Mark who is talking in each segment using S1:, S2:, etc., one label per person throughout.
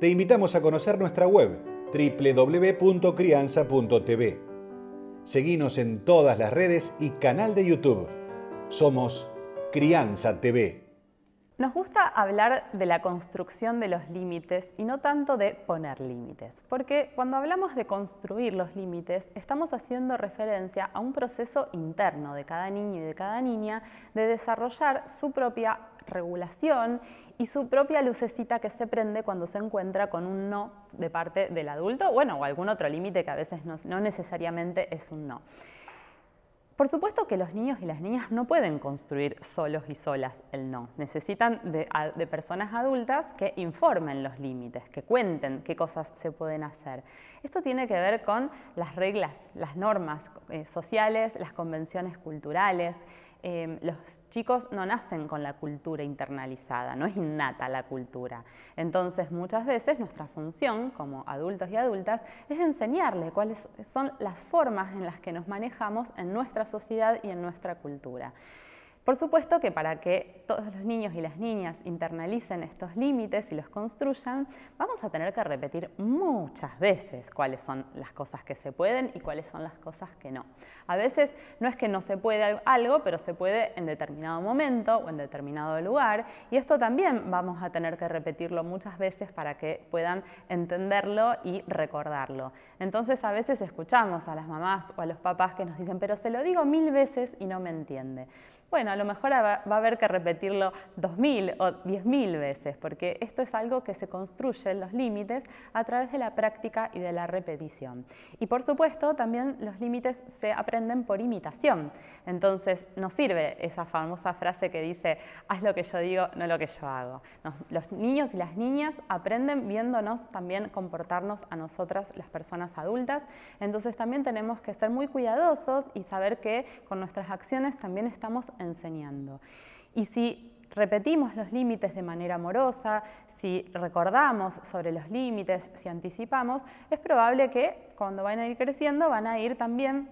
S1: Te invitamos a conocer nuestra web www.crianza.tv. Seguinos en todas las redes y canal de YouTube. Somos Crianza TV.
S2: Nos gusta hablar de la construcción de los límites y no tanto de poner límites, porque cuando hablamos de construir los límites estamos haciendo referencia a un proceso interno de cada niño y de cada niña de desarrollar su propia regulación y su propia lucecita que se prende cuando se encuentra con un no de parte del adulto, bueno, o algún otro límite que a veces no, necesariamente es un no. Por supuesto que los niños y las niñas no pueden construir solos y solas el no. Necesitan de, personas adultas que informen los límites, que cuenten qué cosas se pueden hacer. Esto tiene que ver con las reglas, las normas eh, sociales, las convenciones culturales, Em, los chicos no nacen con la cultura internalizada, no es innata la cultura. Entonces, muchas veces nuestra función como adultos y adultas es enseñarle cuáles son las formas en las que nos manejamos en nuestra sociedad y en nuestra cultura. Por supuesto que para que todos los niños y las niñas internalicen estos límites y los construyan, vamos a tener que repetir muchas veces cuáles son las cosas que se pueden y cuáles son las cosas que no. A veces no es que no se puede algo, pero se puede en determinado momento o en determinado lugar y esto también vamos a tener que repetirlo muchas veces para que puedan entenderlo y recordarlo. Entonces a veces escuchamos a las mamás o a los papás que nos dicen, pero se lo digo mil veces y no me entiende. Bueno, a lo mejor va a haber que repetirlo dos mil o diez mil veces, porque esto es algo que se construye en los límites a través de la práctica y de la repetición. Y por supuesto, también los límites se aprenden por imitación. Entonces, nos sirve esa famosa frase que dice, haz lo que yo digo, no lo que yo hago. los niños y las niñas aprenden viéndonos también comportarnos a nosotras, las personas adultas. Entonces, también tenemos que ser muy cuidadosos y saber que con nuestras acciones también estamos enseñando. Y si repetimos los límites de manera amorosa, si recordamos sobre los límites, si anticipamos, es probable que cuando van a ir creciendo van a ir también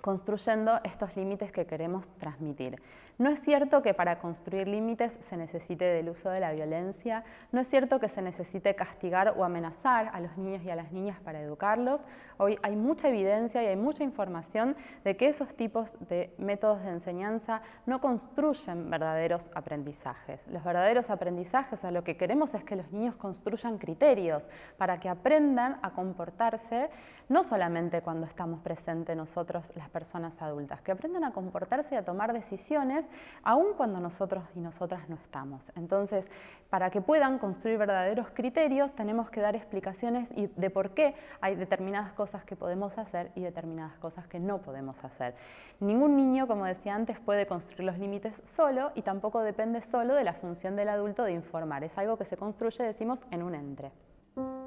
S2: construyendo estos límites que queremos transmitir. No es cierto que para construir límites se necesite del uso de la violencia, no es cierto que se necesite castigar o amenazar a los niños y a las niñas para educarlos. Hoy hay mucha evidencia y hay mucha información de que esos tipos de métodos de enseñanza no construyen verdaderos aprendizajes. Los verdaderos aprendizajes a lo que queremos es que los niños construyan criterios para que aprendan a comportarse no solamente cuando estamos presentes nosotros las personas adultas, que aprendan a comportarse y a tomar decisiones aun cuando nosotros y nosotras no estamos. Entonces, para que puedan construir verdaderos criterios, tenemos que dar explicaciones de por qué hay determinadas cosas que podemos hacer y determinadas cosas que no podemos hacer. Ningún niño, como decía antes, puede construir los límites solo y tampoco depende solo de la función del adulto de informar. Es algo que se construye, decimos, en un entre.